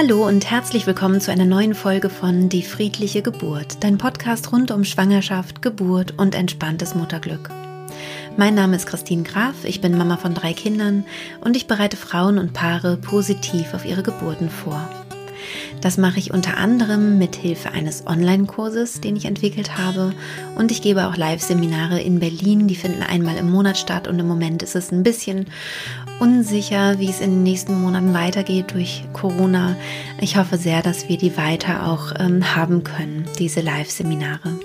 Hallo und herzlich willkommen zu einer neuen Folge von Die friedliche Geburt, dein Podcast rund um Schwangerschaft, Geburt und entspanntes Mutterglück. Mein Name ist Christine Graf, ich bin Mama von drei Kindern und ich bereite Frauen und Paare positiv auf ihre Geburten vor. Das mache ich unter anderem mit Hilfe eines Online-Kurses, den ich entwickelt habe. Und ich gebe auch Live-Seminare in Berlin. Die finden einmal im Monat statt. Und im Moment ist es ein bisschen unsicher, wie es in den nächsten Monaten weitergeht durch Corona. Ich hoffe sehr, dass wir die weiter auch ähm, haben können, diese Live-Seminare.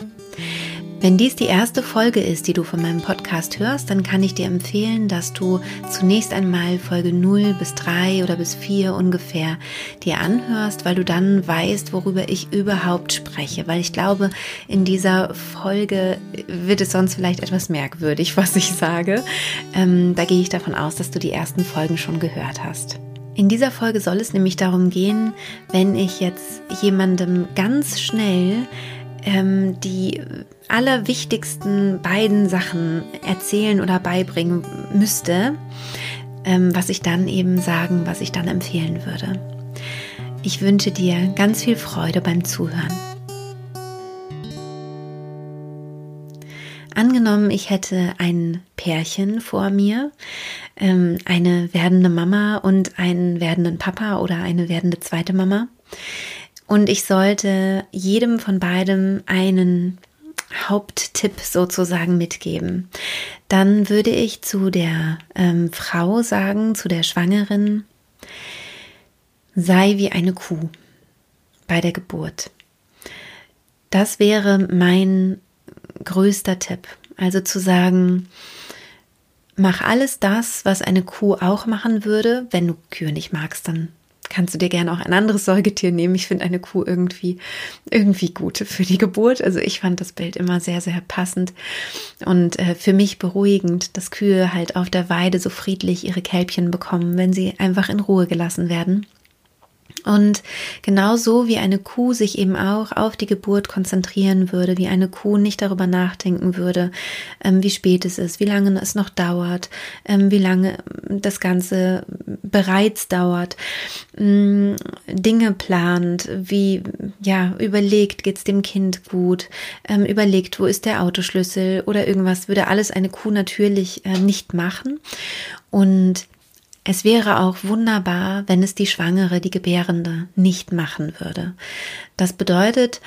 Wenn dies die erste Folge ist, die du von meinem Podcast hörst, dann kann ich dir empfehlen, dass du zunächst einmal Folge 0 bis 3 oder bis 4 ungefähr dir anhörst, weil du dann weißt, worüber ich überhaupt spreche. Weil ich glaube, in dieser Folge wird es sonst vielleicht etwas merkwürdig, was ich sage. Ähm, da gehe ich davon aus, dass du die ersten Folgen schon gehört hast. In dieser Folge soll es nämlich darum gehen, wenn ich jetzt jemandem ganz schnell ähm, die allerwichtigsten beiden Sachen erzählen oder beibringen müsste, ähm, was ich dann eben sagen, was ich dann empfehlen würde. Ich wünsche dir ganz viel Freude beim Zuhören. Angenommen, ich hätte ein Pärchen vor mir, ähm, eine werdende Mama und einen werdenden Papa oder eine werdende zweite Mama. Und ich sollte jedem von beidem einen Haupttipp sozusagen mitgeben. Dann würde ich zu der ähm, Frau sagen, zu der Schwangeren, sei wie eine Kuh bei der Geburt. Das wäre mein größter Tipp. Also zu sagen, mach alles das, was eine Kuh auch machen würde. Wenn du Kühe nicht magst, dann kannst du dir gerne auch ein anderes Säugetier nehmen. Ich finde eine Kuh irgendwie, irgendwie gut für die Geburt. Also ich fand das Bild immer sehr, sehr passend und äh, für mich beruhigend, dass Kühe halt auf der Weide so friedlich ihre Kälbchen bekommen, wenn sie einfach in Ruhe gelassen werden. Und genauso wie eine Kuh sich eben auch auf die Geburt konzentrieren würde, wie eine Kuh nicht darüber nachdenken würde, ähm, wie spät es ist, wie lange es noch dauert, ähm, wie lange das Ganze bereits dauert, ähm, Dinge plant, wie ja überlegt, geht's dem Kind gut, ähm, überlegt, wo ist der Autoschlüssel oder irgendwas, würde alles eine Kuh natürlich äh, nicht machen. Und es wäre auch wunderbar, wenn es die Schwangere, die Gebärende nicht machen würde. Das bedeutet,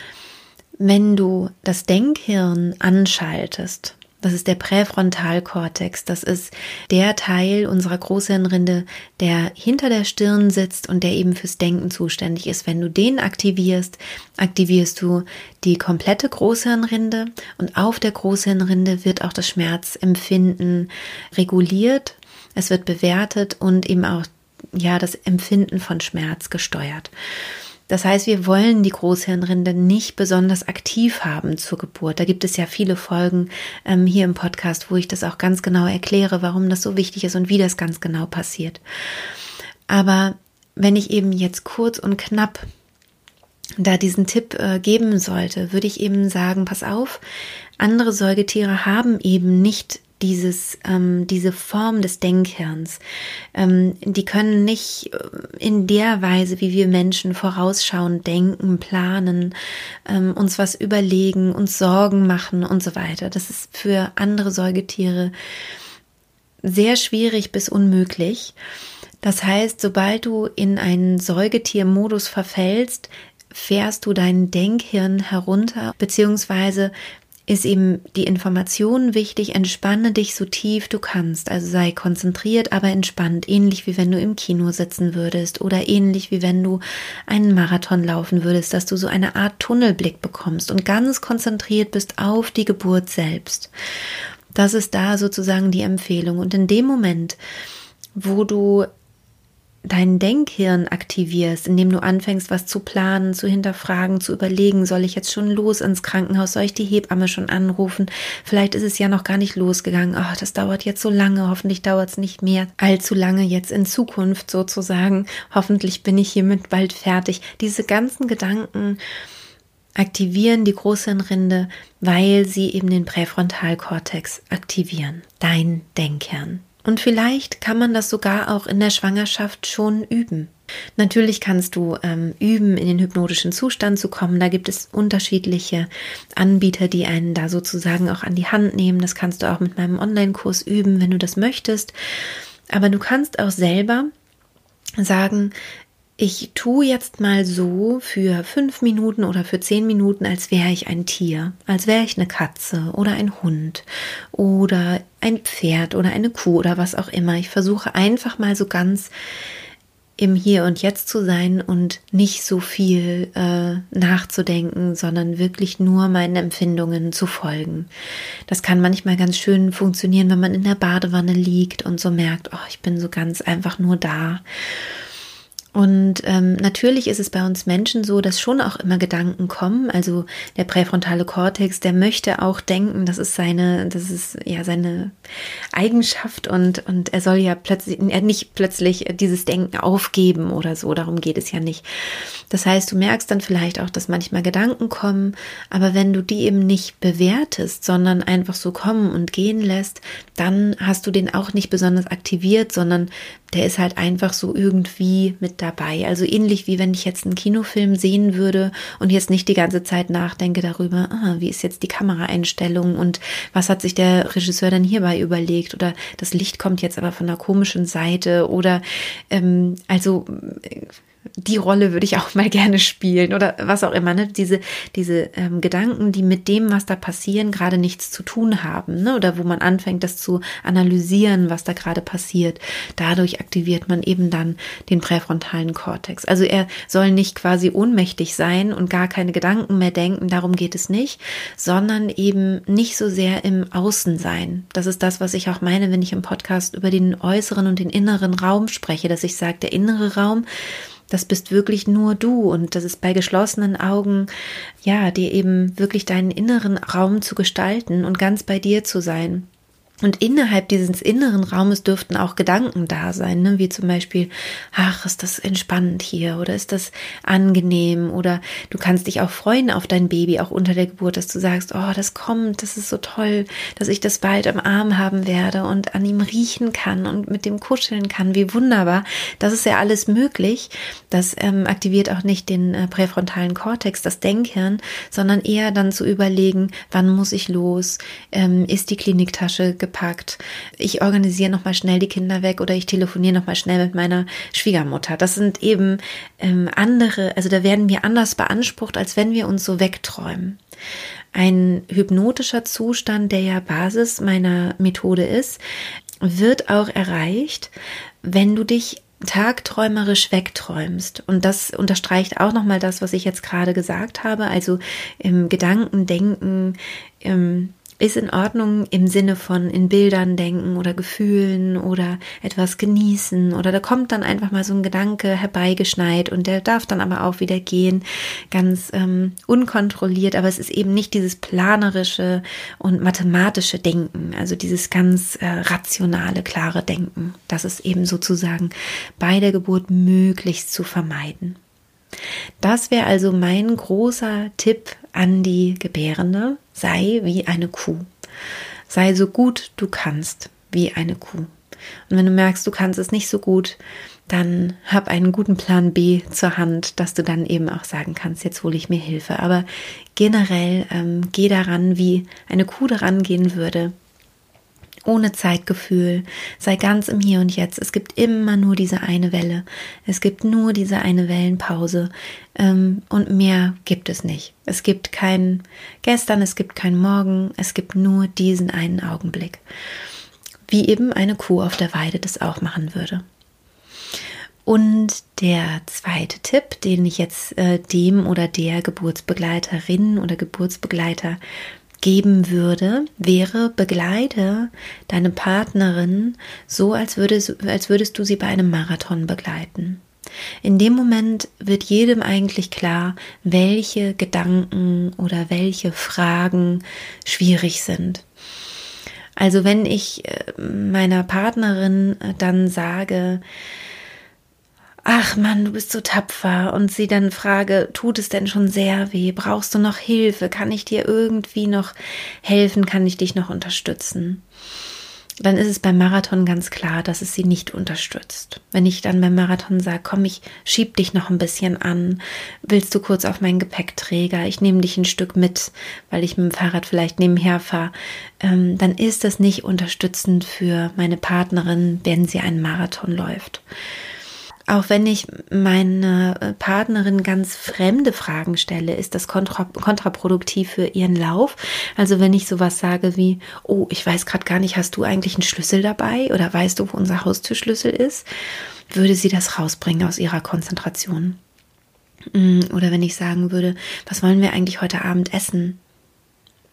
wenn du das Denkhirn anschaltest, das ist der Präfrontalkortex, das ist der Teil unserer Großhirnrinde, der hinter der Stirn sitzt und der eben fürs Denken zuständig ist. Wenn du den aktivierst, aktivierst du die komplette Großhirnrinde und auf der Großhirnrinde wird auch das Schmerzempfinden reguliert es wird bewertet und eben auch ja das Empfinden von Schmerz gesteuert. Das heißt, wir wollen die Großhirnrinde nicht besonders aktiv haben zur Geburt. Da gibt es ja viele Folgen ähm, hier im Podcast, wo ich das auch ganz genau erkläre, warum das so wichtig ist und wie das ganz genau passiert. Aber wenn ich eben jetzt kurz und knapp da diesen Tipp äh, geben sollte, würde ich eben sagen, pass auf, andere Säugetiere haben eben nicht dieses, ähm, diese Form des Denkhirns. Ähm, die können nicht äh, in der Weise, wie wir Menschen vorausschauen, denken, planen, ähm, uns was überlegen, uns Sorgen machen und so weiter. Das ist für andere Säugetiere sehr schwierig bis unmöglich. Das heißt, sobald du in einen Säugetiermodus verfällst, fährst du dein Denkhirn herunter, beziehungsweise ist eben die Information wichtig, entspanne dich so tief du kannst, also sei konzentriert, aber entspannt, ähnlich wie wenn du im Kino sitzen würdest oder ähnlich wie wenn du einen Marathon laufen würdest, dass du so eine Art Tunnelblick bekommst und ganz konzentriert bist auf die Geburt selbst. Das ist da sozusagen die Empfehlung und in dem Moment, wo du dein Denkhirn aktivierst, indem du anfängst, was zu planen, zu hinterfragen, zu überlegen, soll ich jetzt schon los ins Krankenhaus, soll ich die Hebamme schon anrufen? Vielleicht ist es ja noch gar nicht losgegangen. Oh, das dauert jetzt so lange, hoffentlich dauert es nicht mehr allzu lange jetzt in Zukunft sozusagen. Hoffentlich bin ich hiermit bald fertig. Diese ganzen Gedanken aktivieren die Großhirnrinde, weil sie eben den Präfrontalkortex aktivieren, dein Denkhirn. Und vielleicht kann man das sogar auch in der Schwangerschaft schon üben. Natürlich kannst du ähm, üben, in den hypnotischen Zustand zu kommen. Da gibt es unterschiedliche Anbieter, die einen da sozusagen auch an die Hand nehmen. Das kannst du auch mit meinem Online-Kurs üben, wenn du das möchtest. Aber du kannst auch selber sagen, ich tue jetzt mal so für fünf Minuten oder für zehn Minuten, als wäre ich ein Tier, als wäre ich eine Katze oder ein Hund oder ein Pferd oder eine Kuh oder was auch immer. Ich versuche einfach mal so ganz im Hier und Jetzt zu sein und nicht so viel äh, nachzudenken, sondern wirklich nur meinen Empfindungen zu folgen. Das kann manchmal ganz schön funktionieren, wenn man in der Badewanne liegt und so merkt, oh, ich bin so ganz einfach nur da. Und ähm, natürlich ist es bei uns Menschen so, dass schon auch immer Gedanken kommen. Also der präfrontale Kortex, der möchte auch denken, das ist seine, das ist ja seine Eigenschaft und und er soll ja plötzlich, er nicht plötzlich dieses Denken aufgeben oder so. Darum geht es ja nicht. Das heißt, du merkst dann vielleicht auch, dass manchmal Gedanken kommen, aber wenn du die eben nicht bewertest, sondern einfach so kommen und gehen lässt, dann hast du den auch nicht besonders aktiviert, sondern der ist halt einfach so irgendwie mit dabei. Also ähnlich wie wenn ich jetzt einen Kinofilm sehen würde und jetzt nicht die ganze Zeit nachdenke darüber, ah, wie ist jetzt die Kameraeinstellung und was hat sich der Regisseur dann hierbei überlegt oder das Licht kommt jetzt aber von einer komischen Seite oder ähm, also die Rolle würde ich auch mal gerne spielen oder was auch immer. Ne? Diese, diese ähm, Gedanken, die mit dem, was da passieren, gerade nichts zu tun haben. Ne? Oder wo man anfängt, das zu analysieren, was da gerade passiert. Dadurch aktiviert man eben dann den präfrontalen Kortex. Also er soll nicht quasi ohnmächtig sein und gar keine Gedanken mehr denken, darum geht es nicht, sondern eben nicht so sehr im Außen sein. Das ist das, was ich auch meine, wenn ich im Podcast über den äußeren und den inneren Raum spreche, dass ich sage, der innere Raum, das bist wirklich nur du und das ist bei geschlossenen Augen, ja, dir eben wirklich deinen inneren Raum zu gestalten und ganz bei dir zu sein. Und innerhalb dieses inneren Raumes dürften auch Gedanken da sein, ne? wie zum Beispiel, ach, ist das entspannend hier oder ist das angenehm oder du kannst dich auch freuen auf dein Baby, auch unter der Geburt, dass du sagst, oh, das kommt, das ist so toll, dass ich das bald am Arm haben werde und an ihm riechen kann und mit dem kuscheln kann, wie wunderbar. Das ist ja alles möglich. Das ähm, aktiviert auch nicht den äh, präfrontalen Kortex, das Denkhirn, sondern eher dann zu überlegen, wann muss ich los, ähm, ist die Kliniktasche gepackt. Ich organisiere noch mal schnell die Kinder weg oder ich telefoniere noch mal schnell mit meiner Schwiegermutter. Das sind eben ähm, andere, also da werden wir anders beansprucht, als wenn wir uns so wegträumen. Ein hypnotischer Zustand, der ja Basis meiner Methode ist, wird auch erreicht, wenn du dich tagträumerisch wegträumst. Und das unterstreicht auch nochmal das, was ich jetzt gerade gesagt habe. Also im Gedanken, Denken, im ist in Ordnung im Sinne von in Bildern denken oder Gefühlen oder etwas genießen oder da kommt dann einfach mal so ein Gedanke herbeigeschneit und der darf dann aber auch wieder gehen, ganz ähm, unkontrolliert, aber es ist eben nicht dieses planerische und mathematische Denken, also dieses ganz äh, rationale, klare Denken. Das ist eben sozusagen bei der Geburt möglichst zu vermeiden. Das wäre also mein großer Tipp an die Gebärende. Sei wie eine Kuh. Sei so gut du kannst wie eine Kuh. Und wenn du merkst, du kannst es nicht so gut, dann hab einen guten Plan B zur Hand, dass du dann eben auch sagen kannst, jetzt hole ich mir Hilfe. Aber generell ähm, geh daran, wie eine Kuh daran gehen würde ohne Zeitgefühl, sei ganz im Hier und Jetzt. Es gibt immer nur diese eine Welle. Es gibt nur diese eine Wellenpause. Ähm, und mehr gibt es nicht. Es gibt kein Gestern, es gibt kein Morgen, es gibt nur diesen einen Augenblick. Wie eben eine Kuh auf der Weide das auch machen würde. Und der zweite Tipp, den ich jetzt äh, dem oder der Geburtsbegleiterin oder Geburtsbegleiter geben würde, wäre, begleite deine Partnerin so, als würdest, als würdest du sie bei einem Marathon begleiten. In dem Moment wird jedem eigentlich klar, welche Gedanken oder welche Fragen schwierig sind. Also wenn ich äh, meiner Partnerin dann sage, ach Mann, du bist so tapfer und sie dann frage, tut es denn schon sehr weh? Brauchst du noch Hilfe? Kann ich dir irgendwie noch helfen? Kann ich dich noch unterstützen? dann ist es beim Marathon ganz klar, dass es sie nicht unterstützt. Wenn ich dann beim Marathon sage, komm, ich schieb dich noch ein bisschen an, willst du kurz auf meinen Gepäckträger, ich nehme dich ein Stück mit, weil ich mit dem Fahrrad vielleicht nebenher fahre, ähm, dann ist das nicht unterstützend für meine Partnerin, wenn sie einen Marathon läuft auch wenn ich meine Partnerin ganz fremde Fragen stelle, ist das kontra kontraproduktiv für ihren Lauf. Also wenn ich sowas sage wie, oh, ich weiß gerade gar nicht, hast du eigentlich einen Schlüssel dabei oder weißt du, wo unser Haustürschlüssel ist, würde sie das rausbringen aus ihrer Konzentration. Mm, oder wenn ich sagen würde, was wollen wir eigentlich heute Abend essen?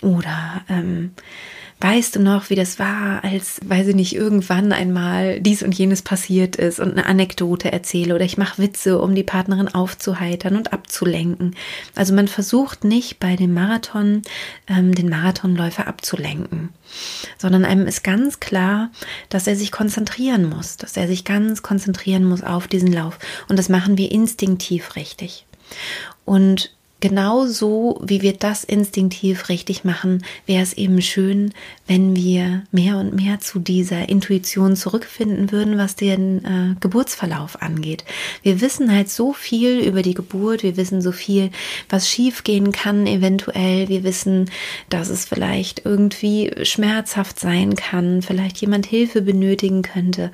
Oder ähm, weißt du noch, wie das war, als, weiß ich nicht, irgendwann einmal dies und jenes passiert ist und eine Anekdote erzähle oder ich mache Witze, um die Partnerin aufzuheitern und abzulenken. Also man versucht nicht bei dem Marathon ähm, den Marathonläufer abzulenken, sondern einem ist ganz klar, dass er sich konzentrieren muss, dass er sich ganz konzentrieren muss auf diesen Lauf. Und das machen wir instinktiv richtig. Und genau so, wie wir das instinktiv richtig machen, wäre es eben schön, wenn wir mehr und mehr zu dieser Intuition zurückfinden würden, was den äh, Geburtsverlauf angeht. Wir wissen halt so viel über die Geburt, wir wissen so viel, was schiefgehen kann eventuell, wir wissen, dass es vielleicht irgendwie schmerzhaft sein kann, vielleicht jemand Hilfe benötigen könnte.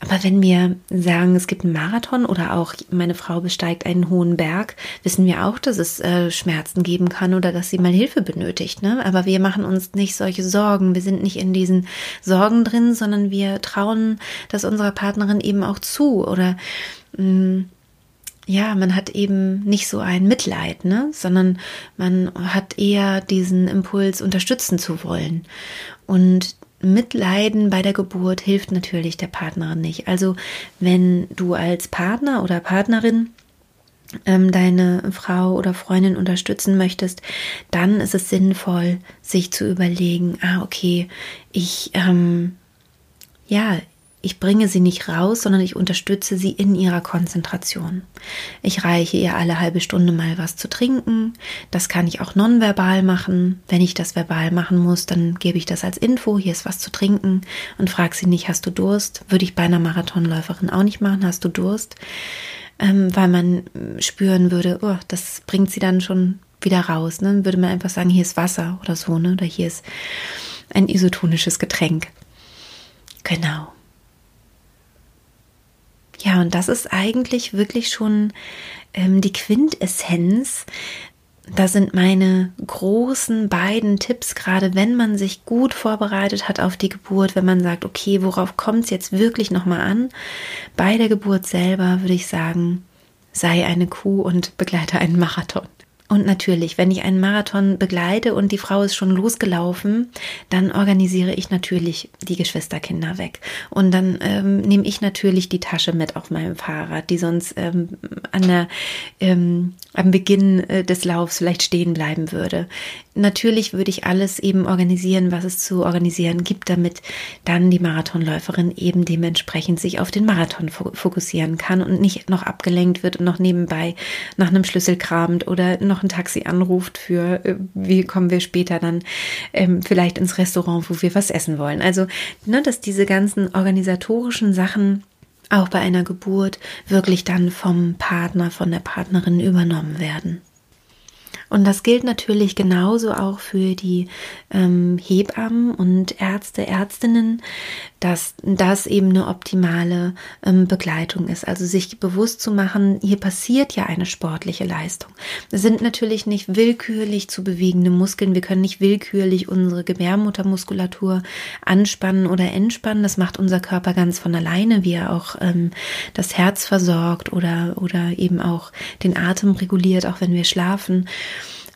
Aber wenn wir sagen, es gibt einen Marathon oder auch meine Frau besteigt einen hohen Berg, wissen wir auch, dass es äh, Schmerzen geben kann oder dass sie mal Hilfe benötigt. Ne? Aber wir machen uns nicht solche Sorgen. Wir sind nicht in diesen Sorgen drin, sondern wir trauen das unserer Partnerin eben auch zu. Oder mh, mm, ja, man hat eben nicht so ein Mitleid, ne? sondern man hat eher diesen Impuls, unterstützen zu wollen. Und Mitleiden bei der Geburt hilft natürlich der Partnerin nicht. Also wenn du als Partner oder Partnerin ähm, deine Frau oder Freundin unterstützen möchtest, dann ist es sinnvoll, sich zu überlegen, ah, okay, ich, ähm, ja, ich bringe sie nicht raus, sondern ich unterstütze sie in ihrer Konzentration. Ich reiche ihr alle halbe Stunde mal was zu trinken. Das kann ich auch nonverbal machen. Wenn ich das verbal machen muss, dann gebe ich das als Info. Hier ist was zu trinken und frage sie nicht, hast du Durst? Würde ich bei einer Marathonläuferin auch nicht machen. Hast du Durst? Ähm, weil man spüren würde, oh, das bringt sie dann schon wieder raus. Ne? Dann würde man einfach sagen, hier ist Wasser oder so, ne? Oder hier ist ein isotonisches Getränk. Genau. Und das ist eigentlich wirklich schon ähm, die Quintessenz. Da sind meine großen beiden Tipps, gerade wenn man sich gut vorbereitet hat auf die Geburt, wenn man sagt, okay, worauf kommt es jetzt wirklich nochmal an? Bei der Geburt selber würde ich sagen, sei eine Kuh und begleite einen Marathon. Und natürlich, wenn ich einen Marathon begleite und die Frau ist schon losgelaufen, dann organisiere ich natürlich die Geschwisterkinder weg. Und dann ähm, nehme ich natürlich die Tasche mit auf meinem Fahrrad, die sonst ähm, an der, ähm, am Beginn äh, des Laufs vielleicht stehen bleiben würde natürlich würde ich alles eben organisieren, was es zu organisieren gibt, damit dann die Marathonläuferin eben dementsprechend sich auf den Marathon fokussieren kann und nicht noch abgelenkt wird und noch nebenbei nach einem Schlüssel kramt oder noch ein Taxi anruft für, äh, wie kommen wir später dann ähm, vielleicht ins Restaurant, wo wir was essen wollen. Also, ne, dass diese ganzen organisatorischen Sachen auch bei einer Geburt wirklich dann vom Partner, von der Partnerin übernommen werden. Und das gilt natürlich genauso auch für die ähm, Hebammen und Ärzte, Ärztinnen, dass das eben eine optimale ähm, Begleitung ist. Also sich bewusst zu machen, hier passiert ja eine sportliche Leistung. Es sind natürlich nicht willkürlich zu bewegende Muskeln. Wir können nicht willkürlich unsere Gebärmuttermuskulatur anspannen oder entspannen. Das macht unser Körper ganz von alleine, wie er auch ähm, das Herz versorgt oder, oder eben auch den Atem reguliert, auch wenn wir schlafen.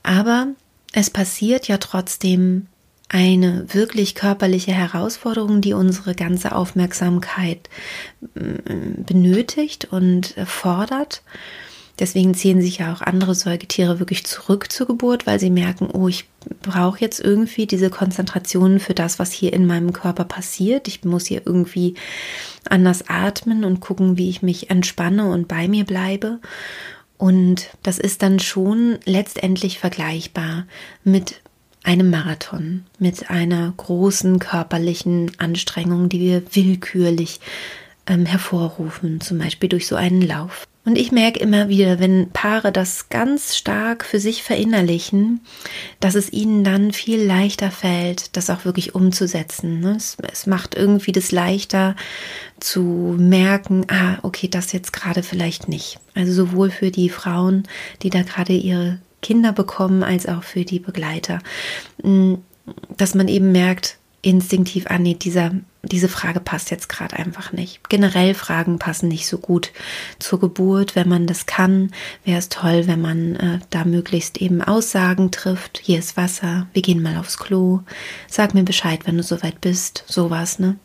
Aber es passiert ja trotzdem eine wirklich körperliche Herausforderung, die unsere ganze Aufmerksamkeit mm, benötigt und fordert. Deswegen ziehen sich ja auch andere Säugetiere wirklich zurück zur Geburt, weil sie merken, oh, ich brauche jetzt irgendwie diese Konzentration für das, was hier in meinem Körper passiert. Ich muss hier irgendwie anders atmen und gucken, wie ich mich entspanne und bei mir bleibe. Und das ist dann schon letztendlich vergleichbar mit einem Marathon, mit einer großen körperlichen Anstrengung, die wir willkürlich ähm, hervorrufen, zum Beispiel durch so einen Lauf. Und ich merke immer wieder, wenn Paare das ganz stark für sich verinnerlichen, dass es ihnen dann viel leichter fällt, das auch wirklich umzusetzen. Ne? Es, es macht irgendwie das leichter zu merken, ah, okay, das jetzt gerade vielleicht nicht. Also sowohl für die Frauen, die da gerade ihre Kinder bekommen, als auch für die Begleiter. Mm, dass man eben merkt, instinktiv, ah nee, dieser, diese Frage passt jetzt gerade einfach nicht. Generell Fragen passen nicht so gut zur Geburt. Wenn man das kann, wäre es toll, wenn man äh, da möglichst eben Aussagen trifft. Hier ist Wasser, wir gehen mal aufs Klo. Sag mir Bescheid, wenn du soweit bist. Sowas, ne?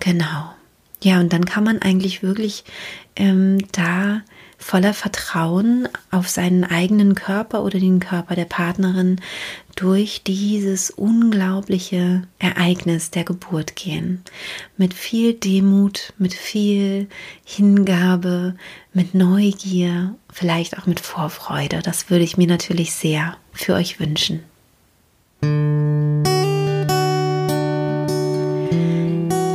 Genau. Ja, und dann kann man eigentlich wirklich ähm, da voller Vertrauen auf seinen eigenen Körper oder den Körper der Partnerin durch dieses unglaubliche Ereignis der Geburt gehen. Mit viel Demut, mit viel Hingabe, mit Neugier, vielleicht auch mit Vorfreude. Das würde ich mir natürlich sehr für euch wünschen.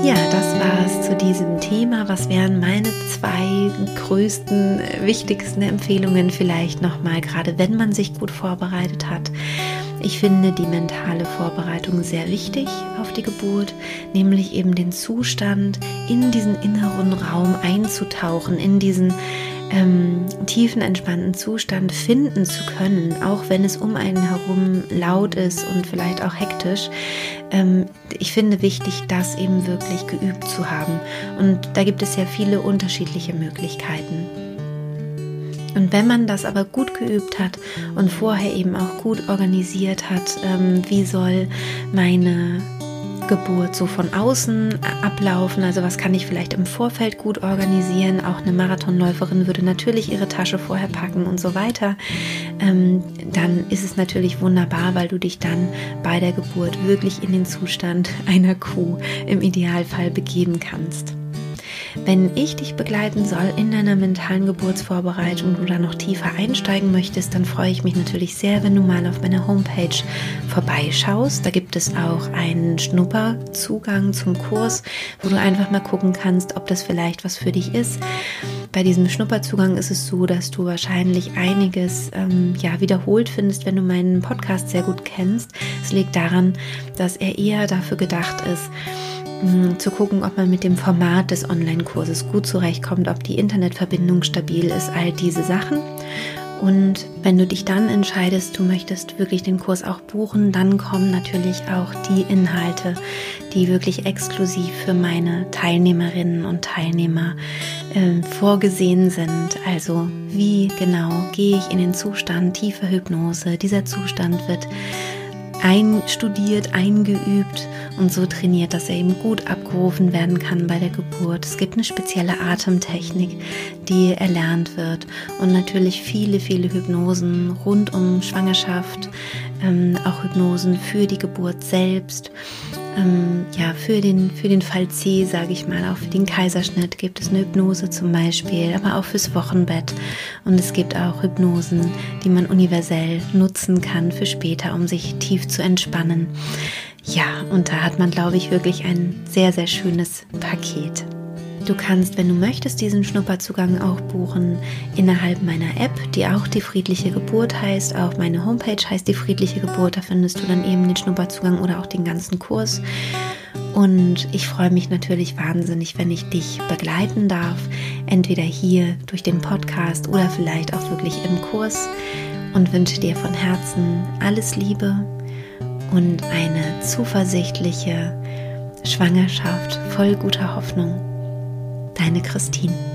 Ja, das war es zu diesem Thema. Was wären meine zwei größten, wichtigsten Empfehlungen vielleicht nochmal, gerade wenn man sich gut vorbereitet hat? Ich finde die mentale Vorbereitung sehr wichtig auf die Geburt, nämlich eben den Zustand, in diesen inneren Raum einzutauchen, in diesen ähm, tiefen, entspannten Zustand finden zu können, auch wenn es um einen herum laut ist und vielleicht auch hektisch. Ähm, ich finde wichtig, das eben wirklich geübt zu haben. Und da gibt es ja viele unterschiedliche Möglichkeiten. Und wenn man das aber gut geübt hat und vorher eben auch gut organisiert hat, ähm, wie soll meine Geburt so von außen ablaufen? Also was kann ich vielleicht im Vorfeld gut organisieren? Auch eine Marathonläuferin würde natürlich ihre Tasche vorher packen und so weiter. Ähm, dann ist es natürlich wunderbar, weil du dich dann bei der Geburt wirklich in den Zustand einer Kuh im Idealfall begeben kannst. Wenn ich dich begleiten soll in deiner mentalen Geburtsvorbereitung und du da noch tiefer einsteigen möchtest, dann freue ich mich natürlich sehr, wenn du mal auf meiner Homepage vorbeischaust. Da gibt es auch einen Schnupperzugang zum Kurs, wo du einfach mal gucken kannst, ob das vielleicht was für dich ist. Bei diesem Schnupperzugang ist es so, dass du wahrscheinlich einiges ähm, ja, wiederholt findest, wenn du meinen Podcast sehr gut kennst. Es liegt daran, dass er eher dafür gedacht ist, zu gucken, ob man mit dem Format des Online-Kurses gut zurechtkommt, ob die Internetverbindung stabil ist, all diese Sachen. Und wenn du dich dann entscheidest, du möchtest wirklich den Kurs auch buchen, dann kommen natürlich auch die Inhalte, die wirklich exklusiv für meine Teilnehmerinnen und Teilnehmer äh, vorgesehen sind. Also wie genau gehe ich in den Zustand tiefer Hypnose? Dieser Zustand wird einstudiert, eingeübt und so trainiert, dass er eben gut abgerufen werden kann bei der Geburt. Es gibt eine spezielle Atemtechnik, die erlernt wird und natürlich viele, viele Hypnosen rund um Schwangerschaft, ähm, auch Hypnosen für die Geburt selbst ähm, ja, für den, für den Fall C, sage ich mal, auch für den Kaiserschnitt gibt es eine Hypnose zum Beispiel, aber auch fürs Wochenbett. Und es gibt auch Hypnosen, die man universell nutzen kann für später, um sich tief zu entspannen. Ja, und da hat man, glaube ich, wirklich ein sehr, sehr schönes Paket. Du kannst, wenn du möchtest, diesen Schnupperzugang auch buchen innerhalb meiner App, die auch die friedliche Geburt heißt. Auch meine Homepage heißt die friedliche Geburt. Da findest du dann eben den Schnupperzugang oder auch den ganzen Kurs. Und ich freue mich natürlich wahnsinnig, wenn ich dich begleiten darf, entweder hier durch den Podcast oder vielleicht auch wirklich im Kurs. Und wünsche dir von Herzen alles Liebe und eine zuversichtliche Schwangerschaft voll guter Hoffnung. Deine Christine.